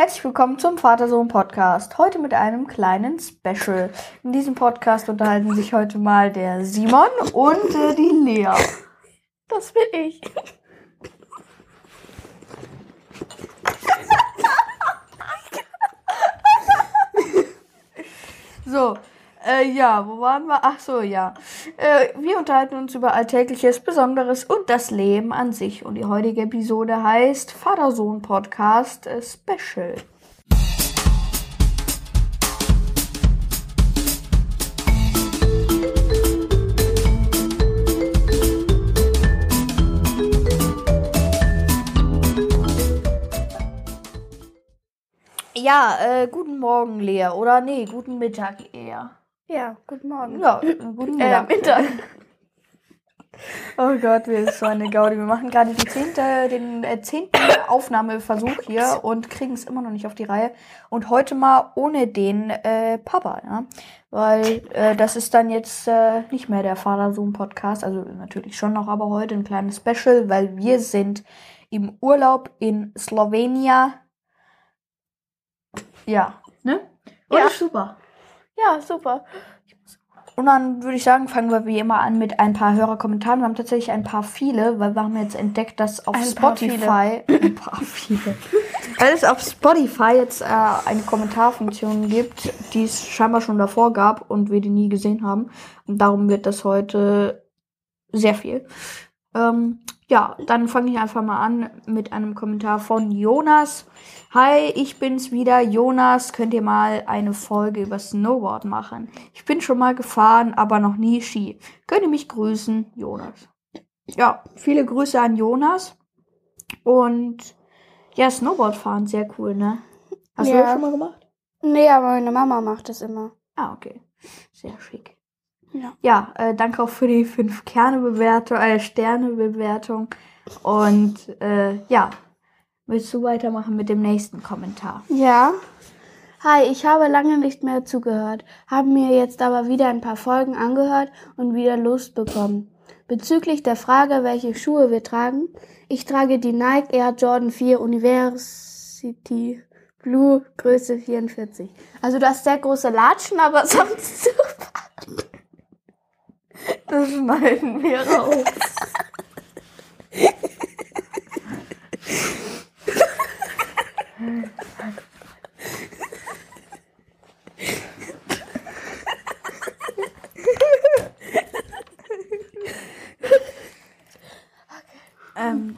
Herzlich willkommen zum Vater-Sohn-Podcast. Heute mit einem kleinen Special. In diesem Podcast unterhalten sich heute mal der Simon und äh, die Lea. Das bin ich. So, äh, ja, wo waren wir? Ach so, ja. Äh, wir unterhalten uns über Alltägliches, Besonderes und das Leben an sich. Und die heutige Episode heißt Vater-Sohn-Podcast Special. Ja, äh, guten Morgen, Lea. Oder nee, guten Mittag eher. Ja, guten Morgen. Ja, guten Äh, Mittag. Oh Gott, wir ist so eine Gaudi. Wir machen gerade die zehnte, den äh, zehnten Aufnahmeversuch hier und kriegen es immer noch nicht auf die Reihe. Und heute mal ohne den äh, Papa, ja. Weil äh, das ist dann jetzt äh, nicht mehr der Vater-Sohn-Podcast. Also natürlich schon noch, aber heute ein kleines Special, weil wir sind im Urlaub in Slowenien. Ja, ne? Und Ja. super. Ja, super. Und dann würde ich sagen, fangen wir wie immer an mit ein paar Hörerkommentaren. Wir haben tatsächlich ein paar viele, weil wir haben jetzt entdeckt, dass auf Ein Spotify ein paar viele, weil es auf Spotify jetzt äh, eine Kommentarfunktion gibt, die es scheinbar schon davor gab und wir die nie gesehen haben. Und darum wird das heute sehr viel. Ähm, ja, dann fange ich einfach mal an mit einem Kommentar von Jonas. Hi, ich bin's wieder. Jonas, könnt ihr mal eine Folge über Snowboard machen? Ich bin schon mal gefahren, aber noch nie Ski. Könnt ihr mich grüßen, Jonas? Ja, viele Grüße an Jonas. Und ja, Snowboard fahren, sehr cool, ne? Hast du Ja. das schon mal gemacht? Nee, aber meine Mama macht das immer. Ah, okay. Sehr schick. Ja. Ja, äh, danke auch für die 5 Kerne-Bewertung, äh, Sterne-Bewertung. Und äh, ja, willst du weitermachen mit dem nächsten Kommentar? Ja. Hi, ich habe lange nicht mehr zugehört, habe mir jetzt aber wieder ein paar Folgen angehört und wieder Lust bekommen. Bezüglich der Frage, welche Schuhe wir tragen, ich trage die Nike Air Jordan 4 University Blue Größe 44. Also du hast sehr große Latschen, aber sonst super. Das schneiden wir raus. ähm,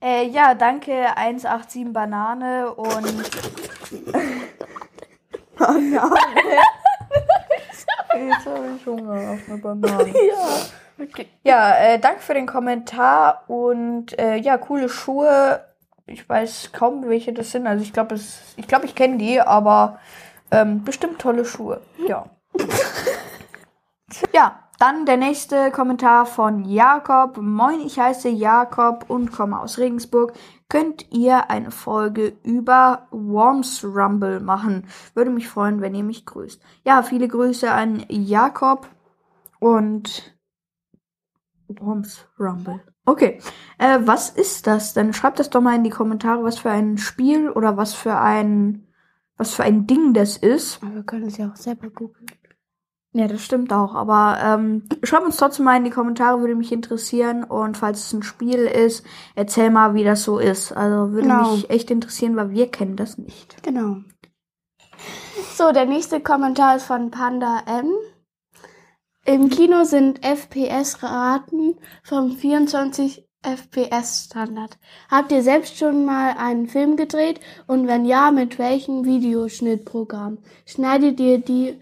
äh, ja, danke 187 Banane und Banane. Jetzt habe ich Hunger auf eine Banane. Ja. Okay. Ja, äh, danke für den Kommentar und äh, ja, coole Schuhe. Ich weiß kaum, welche das sind. Also ich glaube, ich glaube, ich kenne die, aber ähm, bestimmt tolle Schuhe. Ja. ja, dann der nächste Kommentar von Jakob. Moin, ich heiße Jakob und komme aus Regensburg. Könnt ihr eine Folge über Worms Rumble machen? Würde mich freuen, wenn ihr mich grüßt. Ja, viele Grüße an Jakob und Worms Rumble. Okay, äh, was ist das? Dann schreibt das doch mal in die Kommentare, was für ein Spiel oder was für ein was für ein Ding das ist. Aber wir können es ja auch selber googeln. Ja, das stimmt auch. Aber ähm, schreibt uns trotzdem mal in die Kommentare, würde mich interessieren. Und falls es ein Spiel ist, erzähl mal, wie das so ist. Also würde Genau. mich echt interessieren, weil wir kennen das nicht. Genau. So, der nächste Kommentar ist von Panda M. Im Kino sind FPS-Raten vom 24 FPS-Standard. Habt ihr selbst schon mal einen Film gedreht? Und wenn ja, mit welchem Videoschnittprogramm? Schneidet ihr die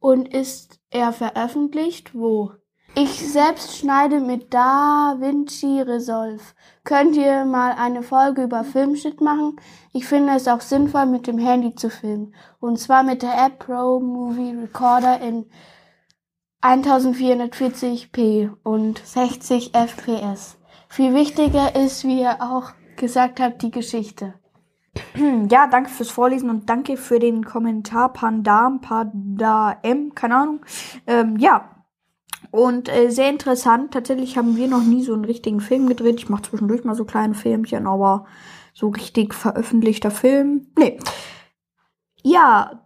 und ist er veröffentlicht? Wo? Ich selbst schneide mit DaVinci Resolve. Könnt ihr mal eine Folge über Filmschnitt machen? Ich finde es auch sinnvoll, mit dem Handy zu filmen. Und zwar mit der App Pro Movie Recorder in 1440p und 60 FPS. Viel wichtiger ist, wie ihr auch gesagt habt, die Geschichte. Ja, danke fürs Vorlesen und danke für den Kommentar Pandam, Panda M, keine Ahnung. Ähm, ja. Und äh, sehr interessant. Tatsächlich haben wir noch nie so einen richtigen Film gedreht. Ich mache zwischendurch mal so kleine Filmchen, aber so richtig veröffentlichter Film. Nee. Ja,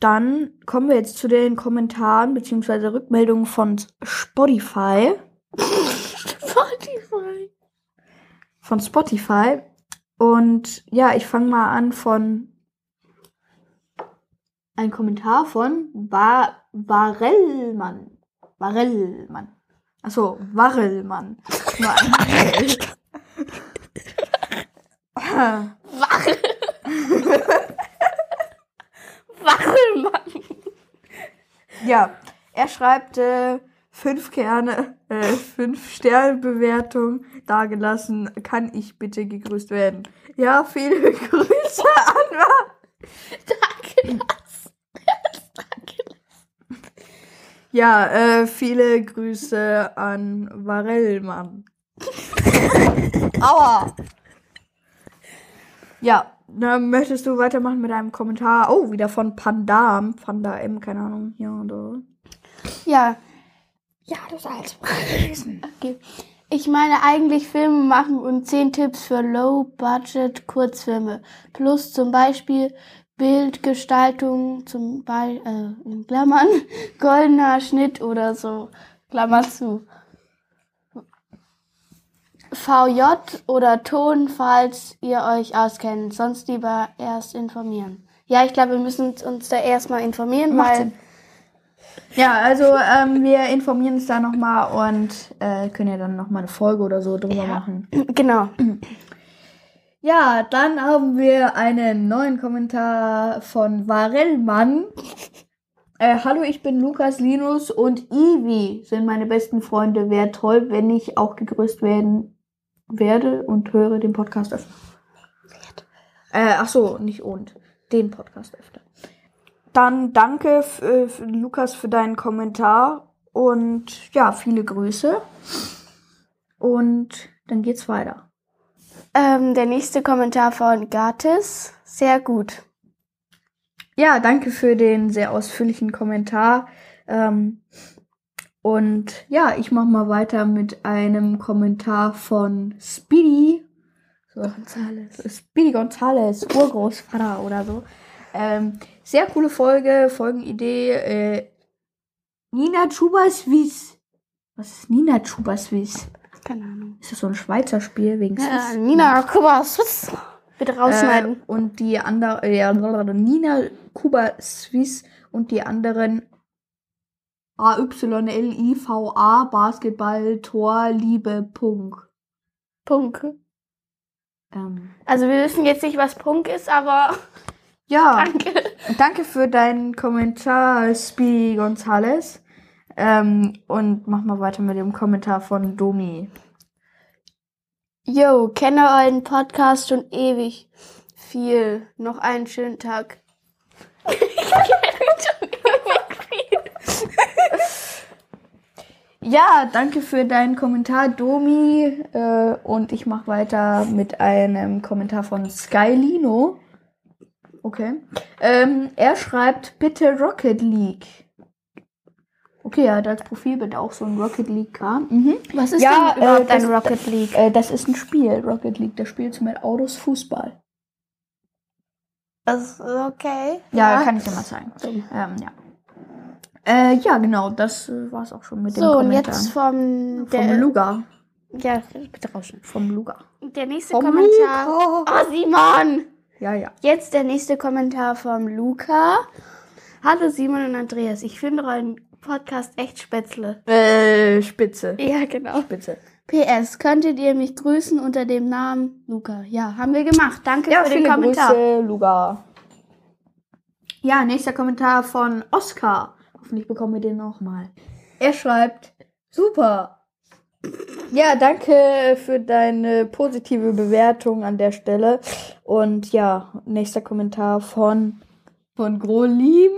dann kommen wir jetzt zu den Kommentaren beziehungsweise Rückmeldungen von Spotify. Spotify. Von Spotify. Und ja, ich fange mal an von ein Kommentar von Bar Varellmann. Varellmann. Achso, L. Wachel. Wachelmann. Ja, er schreibt äh, fünf Kerne, äh, fünf Sternbewertung dagelassen. Kann ich bitte gegrüßt werden? Ja, viele Grüße an. Danke, Lars. Danke. Ja, äh, viele Grüße an Varellmann. Aua. Ja, dann möchtest du weitermachen mit einem Kommentar? Oh, wieder von Pandam. Panda M, keine Ahnung. Ja, oder? Ja, Ja, das als lesen. okay. Ich meine eigentlich Filme machen und 10 Tipps für Low-Budget Kurzfilme. Plus zum Beispiel Bildgestaltung, zum Beispiel, äh, in Klammern, goldener Schnitt oder so. Klammer zu. VJ oder Ton, falls ihr euch auskennt. Sonst lieber erst informieren. Ja, ich glaube, wir müssen uns da erstmal informieren, Macht weil. Sinn. Ja, also ähm, wir informieren uns da nochmal und äh, können ja dann nochmal eine Folge oder so drüber machen. Genau. Ja, dann haben wir einen neuen Kommentar von Varellmann. Äh, hallo, ich bin Lukas, Linus und Ivi sind meine besten Freunde. Wäre toll, wenn ich auch gegrüßt werden werde und höre den Podcast öfter. Äh, ach so, nicht und. Den Podcast öfter. Dann danke Lukas für deinen Kommentar und ja, viele Grüße. Und dann geht's weiter. Ähm, der nächste Kommentar von Gatis. Sehr gut. Ja, danke für den sehr ausführlichen Kommentar. Ähm, und ja, ich mache mal weiter mit einem Kommentar von Speedy. So, Gonzales. Speedy Gonzales, Urgroßvater oder so. Ähm, sehr coole Folge, Folgenidee. Äh, Nina Chubaswiss. Was ist Nina Chubaswiss? Keine Ahnung. Ist das so ein Schweizer Spiel wegen Ja, Swiss? Nina, Swiss. Bitte rausschneiden. Äh, und die andere, äh, ja, Nina Kuba Swiss und die anderen AYLIVA Basketball Tor Liebe Punk. Punk. Ähm, Also wir wissen jetzt nicht, was Punk ist, aber ja, danke. danke für deinen Kommentar, Speedy Gonzales. Ähm, und mach mal weiter mit dem Kommentar von Domi. Yo, kenne euren Podcast schon ewig. Viel. Noch einen schönen Tag. Ja, danke für deinen Kommentar, Domi. Äh, und ich mache weiter mit einem Kommentar von Skylino. Okay. Ähm, er schreibt, bitte Rocket League. Okay, er hat als Profilbild auch so ein Rocket League Kram. Mhm. Was ist Ja, denn überhaupt äh, ein Rocket League? Äh, das ist ein Spiel, Rocket League. Das spielst du mit Autos Fußball. Das ist okay. Ja, kann ich dir mal zeigen. Ähm, ja. Äh, ja, genau, das äh, war's auch schon mit So, und Kommentaren. jetzt vom, vom Luga. ja, bitte rausschneiden. Vom Luga. Der nächste Vom Kommentar. Luca. Oh, Simon! Ja, ja. Jetzt der nächste Kommentar vom Luca. Hallo Simon und Andreas, ich finde euren Podcast echt spätzle. Äh, Spitze. Ja, genau. Spitze. PS, könntet ihr mich grüßen unter dem Namen Luca? Ja, haben wir gemacht. Danke Ja, für den Kommentar. Grüße, Luga. Ja, nächster Kommentar von Oscar. Hoffentlich bekommen wir den nochmal. Er schreibt, super. Ja, danke für deine positive Bewertung an der Stelle. Und ja, nächster Kommentar von, von Grolim.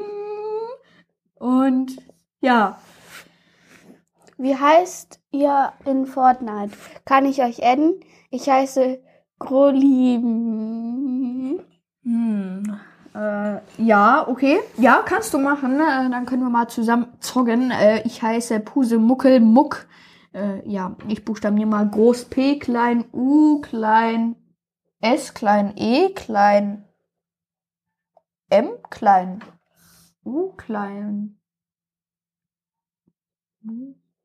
Und ja, Wie heißt ihr in Fortnite? Kann ich euch adden? Ich heiße Grolim. Hm. Äh, ja, okay. Ja, kannst du machen. Äh, dann können wir mal zusammen zoggen. Äh, ich heiße Puse Muckel Muck. Äh, ja, ich buchstabiere mal groß P, klein U, klein S, klein E, klein M, klein U, klein.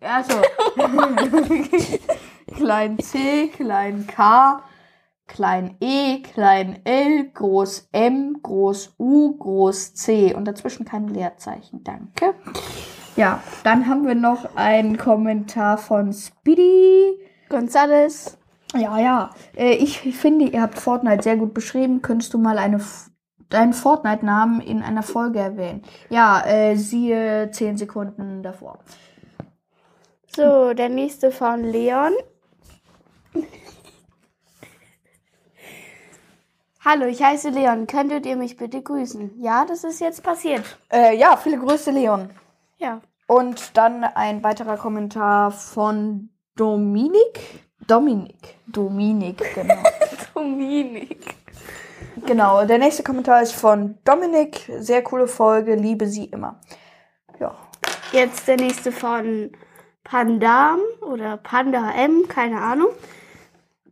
Also. klein C, klein K, klein E, klein L, groß M, groß U, groß C und dazwischen kein Leerzeichen. Danke. Ja, dann haben wir noch einen Kommentar von Speedy. Gonzales. Ja, ja. Äh, Ich finde, ihr habt Fortnite sehr gut beschrieben. Könntest du mal eine, deinen Fortnite-Namen in einer Folge erwähnen? Ja, äh, siehe 10 Sekunden davor. So, der nächste von Leon. Hallo, ich heiße Leon. Könntet ihr mich bitte grüßen? Ja, das ist jetzt passiert. Äh, ja, viele Grüße, Leon. Ja. Und dann ein weiterer Kommentar von Dominik. Dominik. Dominik, genau. Dominik. genau, der nächste Kommentar ist von Dominik. Sehr coole Folge, liebe sie immer. Ja. Jetzt der nächste von Pandam oder Panda M, keine Ahnung.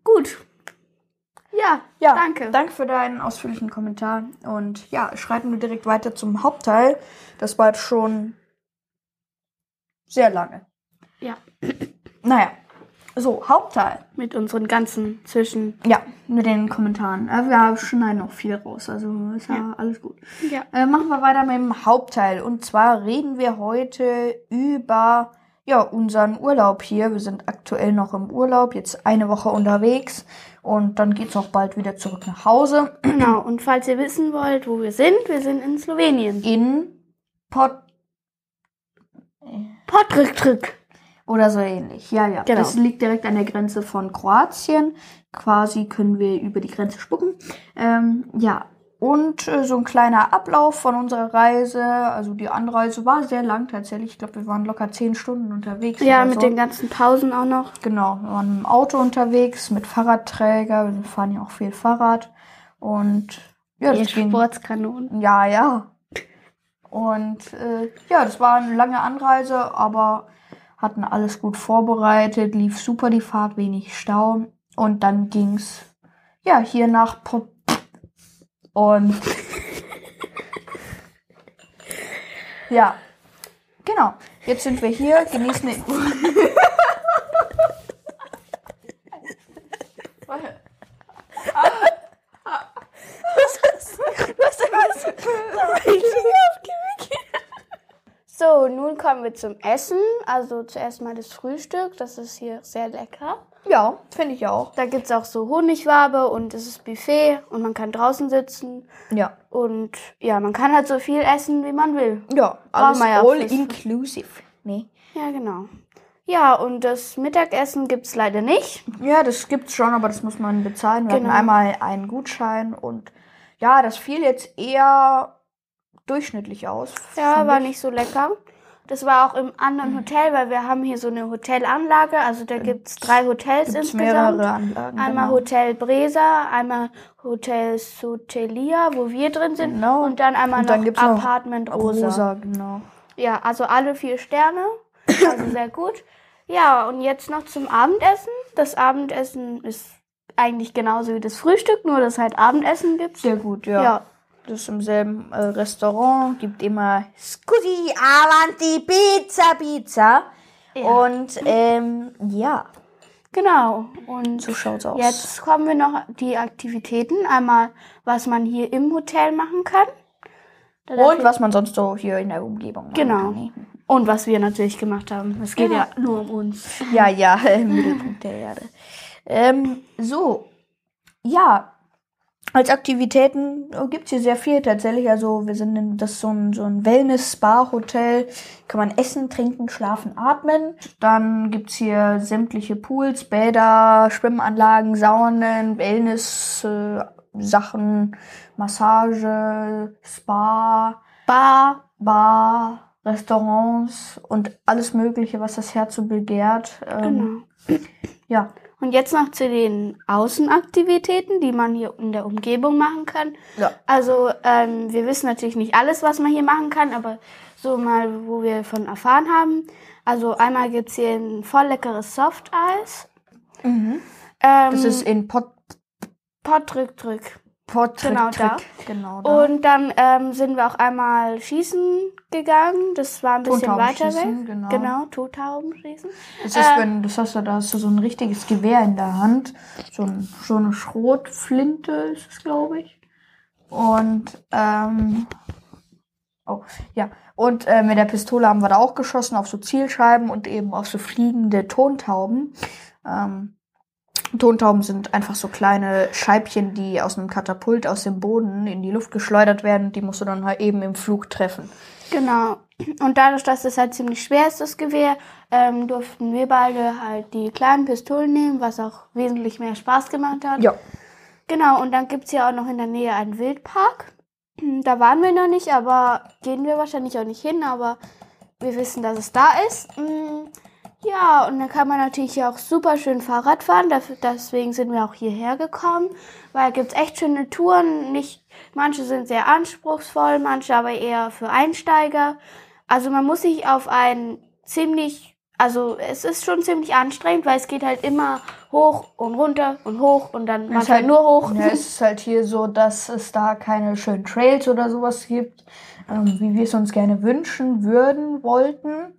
Gut. Ja, Ja, danke. Danke für deinen ausführlichen Kommentar. Und ja, schreiten wir direkt weiter zum Hauptteil. Das war jetzt schon sehr lange. Ja, Naja, so, Hauptteil. mit unseren ganzen Zwischen. Ja, mit den Kommentaren. Äh, Wir schneiden noch viel raus, also ist ja, Ja. alles gut. Ja. Äh, machen wir weiter mit dem Hauptteil. Und zwar reden wir heute über ja, unseren Urlaub hier. Wir sind aktuell noch im Urlaub, jetzt eine Woche unterwegs. Und dann geht's auch bald wieder zurück nach Hause. Genau, und falls ihr wissen wollt, wo wir sind, wir sind in Slowenien. In Pot Podrückdrück. oder so ähnlich. Ja, ja. Genau. Das liegt direkt an der Grenze von Kroatien. Quasi können wir über die Grenze spucken. Ähm, ja. Und äh, so ein kleiner Ablauf von unserer Reise. Also die Anreise war sehr lang tatsächlich. Ich glaube, wir waren locker zehn Stunden unterwegs. Ja, mit so. den ganzen Pausen auch noch. Genau, wir waren im Auto unterwegs mit Fahrradträger. Wir fahren ja auch viel Fahrrad. Und ja, das ging. Sportskanonen. Ja, ja. Und äh, ja, das war eine lange Anreise, aber hatten alles gut vorbereitet, lief super die Fahrt, wenig Stau. Und dann ging's ja hier nach Pop. Und ja, genau. Jetzt sind wir hier, genießen den. So, nun kommen wir zum Essen. Also zuerst mal das Frühstück. Das ist hier sehr lecker. Ja, finde ich auch. Da gibt's auch so Honigwabe und es ist Buffet und man kann draußen sitzen. Ja. Und ja, man kann halt so viel essen, wie man will. Ja, alles ja all inclusive. Nee. Ja, genau. Ja, und das Mittagessen gibt's leider nicht. Ja, das gibt's schon, aber das muss man bezahlen. Wir Genau. hatten einmal einen Gutschein und ja, das fiel jetzt eher durchschnittlich aus. Ja, war ich. nicht so lecker. Das war auch im anderen Hotel, weil wir haben hier so eine Hotelanlage. Also da gibt's drei Hotels Gibt's insgesamt. mehrere Anlagen. Einmal genau. Hotel Bresa, einmal Hotel Sotelia, wo wir drin sind. Genau. Und dann einmal Und dann noch gibt's noch Apartment Rosa. Rosa, genau. Ja, also alle vier Sterne. Also sehr gut. Ja, und jetzt noch zum Abendessen. Das Abendessen ist eigentlich genauso wie das Frühstück, nur dass halt Abendessen gibt. Sehr gut, ja. Ja. Das ist im selben äh, Restaurant, gibt immer Scusi avanti Pizza Pizza. Ja. Und ähm, ja, Genau. Und so schaut's aus. jetzt kommen wir noch die Aktivitäten. Einmal, was man hier im Hotel machen kann. Da Und was man sonst so hier in der Umgebung machen Genau. kann. ne? Und was wir natürlich gemacht haben. Es geht Ja. ja nur um uns. Ja, ja, im Mittelpunkt der Erde. Ähm, so, ja, als Aktivitäten äh, gibt's hier sehr viel tatsächlich. Also wir sind in das ist so ein, so ein Wellness-Spa-Hotel. Kann man essen, trinken, schlafen, atmen. Dann gibt's hier sämtliche Pools, Bäder, Schwimmanlagen, Saunen, Wellness-Sachen, Massage, Spa, Bar. Bar, Restaurants und alles Mögliche, was das Herz so begehrt. Ähm, Genau. Ja, Und jetzt noch zu den Außenaktivitäten, die man hier in der Umgebung machen kann. ja. Also ähm, wir wissen natürlich nicht alles, was man hier machen kann, aber so mal, wo wir von erfahren haben. Also einmal gibt's hier ein voll leckeres Softeis. Mhm. Ähm, Das ist in Pot. Patrick Trick. Portrait Genau da. Genau da. Und dann ähm, sind wir auch einmal schießen gegangen. Das war ein bisschen weiter weg. Genau. Genau, Tottauben schießen. Das ist, Ähm, wenn, das hast du, da hast du so ein richtiges Gewehr in der Hand. So, ein, so eine Schrotflinte ist es, glaube ich. Und, ähm, oh, ja. Und äh, mit der Pistole haben wir da auch geschossen auf so Zielscheiben und eben auf so fliegende Tontauben. Ähm, Tontauben sind einfach so kleine Scheibchen, die aus einem Katapult aus dem Boden in die Luft geschleudert werden. Die musst du dann halt eben im Flug treffen. Genau. Und dadurch, dass es halt ziemlich schwer ist, das Gewehr, ähm, durften wir beide halt die kleinen Pistolen nehmen, was auch wesentlich mehr Spaß gemacht hat. Ja. Genau, und dann gibt's ja auch noch in der Nähe einen Wildpark. Da waren wir noch nicht, aber gehen wir wahrscheinlich auch nicht hin, aber wir wissen, dass es da ist. Ja, und dann kann man natürlich hier auch super schön Fahrrad fahren. Dafür- Deswegen sind wir auch hierher gekommen, weil gibt's echt schöne Touren. Nicht, manche sind sehr anspruchsvoll, manche aber eher für Einsteiger. Also man muss sich auf ein ziemlich, also es ist schon ziemlich anstrengend, weil es geht halt immer hoch und runter und hoch und dann Es manchmal halt- nur hoch. Ja, es ist halt hier so, dass es da keine schönen Trails oder sowas gibt, ähm, wie wir es uns gerne wünschen würden, wollten.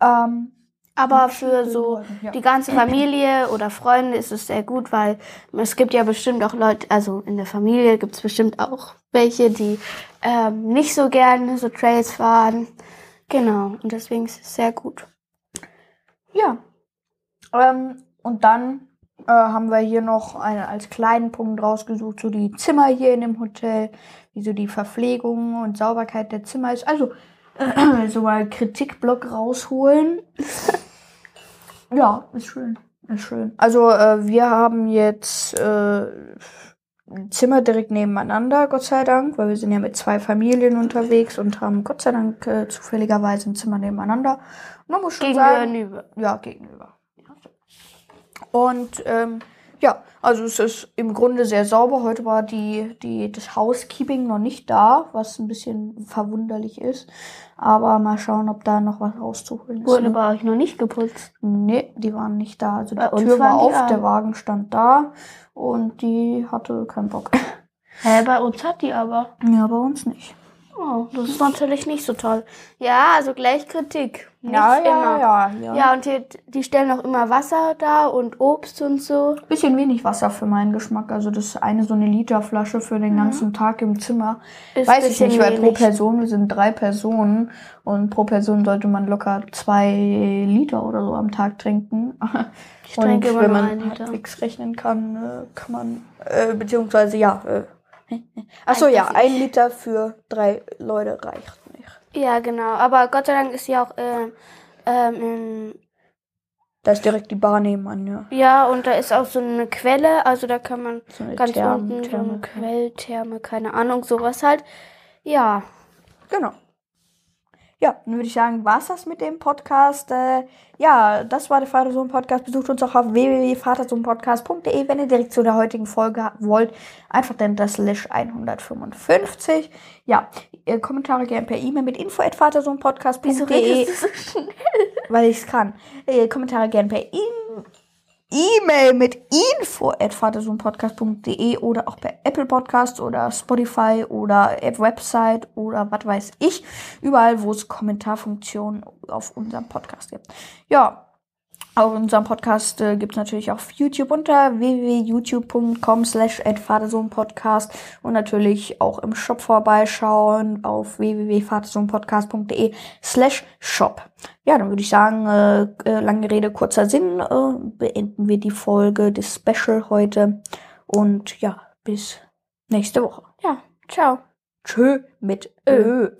Ähm, Aber für so die ganze Familie oder Freunde ist es sehr gut, weil es gibt ja bestimmt auch Leute, also in der Familie gibt es bestimmt auch welche, die ähm, nicht so gerne so Trails fahren. Genau, und deswegen ist es sehr gut. ja. Ähm, und dann äh, haben wir hier noch eine, als kleinen Punkt rausgesucht, so die Zimmer hier in dem Hotel, wie so die Verpflegung und Sauberkeit der Zimmer ist. Also so mal Kritikblock rausholen. ja, ist schön. Ist schön. Also äh, wir haben jetzt äh, ein Zimmer direkt nebeneinander, Gott sei Dank, weil wir sind ja mit zwei Familien unterwegs und haben Gott sei Dank äh, zufälligerweise ein Zimmer nebeneinander. Und man muss schon sagen, Gegenüber. ja, gegenüber. Und ähm, ja, also es ist im Grunde sehr sauber. Heute war die, die, das Housekeeping noch nicht da, was ein bisschen verwunderlich ist. Aber mal schauen, ob da noch was rauszuholen ist. Wurde ne? bei euch noch nicht geputzt. Nee, die waren nicht da. Also die Tür war auf, der Wagen stand da und die hatte keinen Bock. Hä, bei uns hat die aber. Ja, bei uns nicht. Oh, das ist natürlich nicht so toll. Ja, also gleich Kritik. Nicht ja, ja, ja, ja, Ja, und hier, die stellen auch immer Wasser da und Obst und so. Bisschen wenig Wasser für meinen Geschmack. Also das eine so eine Literflasche für den ganzen Tag im Zimmer. Mhm. Ist Weiß ich nicht, weil pro wenig. Person, wir sind drei Personen und pro Person sollte man locker zwei Liter oder so am Tag trinken. Ich trinke und immer wenn man einen Liter. halbwegs rechnen kann, äh, kann man, äh, beziehungsweise ja, äh, ach so, ja, ein Liter für drei Leute reicht nicht. Ja, genau. Aber Gott sei Dank ist hier auch, ähm, ähm, Da ist direkt die Bar nebenan, ja. ja, und da ist auch so eine Quelle, also da kann man So ganz Therm- unten so Therme- eine Quelltherme, keine Ahnung, sowas halt. Ja, Genau. Ja, dann würde ich sagen, war's das mit dem Podcast. Äh, ja, das war der Vatersohn-Podcast. Besucht uns auch auf www.vatersohnpodcast.de, wenn ihr direkt zu der heutigen Folge wollt. Einfach dann das Slash 155. Ja, äh, Kommentare gerne per E-Mail mit info at wieso vatersohnpodcast.de, redest du so schnell? weil ich es kann. Äh, Kommentare gerne per E- E-Mail mit info vatersohnpodcast.de oder auch per Apple Podcast oder Spotify oder Website oder was weiß ich. Überall, wo es Kommentarfunktionen auf unserem Podcast gibt. Ja, auch unseren Podcast äh, gibt es natürlich auf YouTube unter www.youtube.com slash Vatersohnpodcast und natürlich auch im Shop vorbeischauen auf www.vatersohnpodcast.de slash shop. Ja, dann würde ich sagen, äh, äh, lange Rede, kurzer Sinn, äh, beenden wir die Folge des Special heute und ja, bis nächste Woche. Ja, ciao. Tschö mit Ö.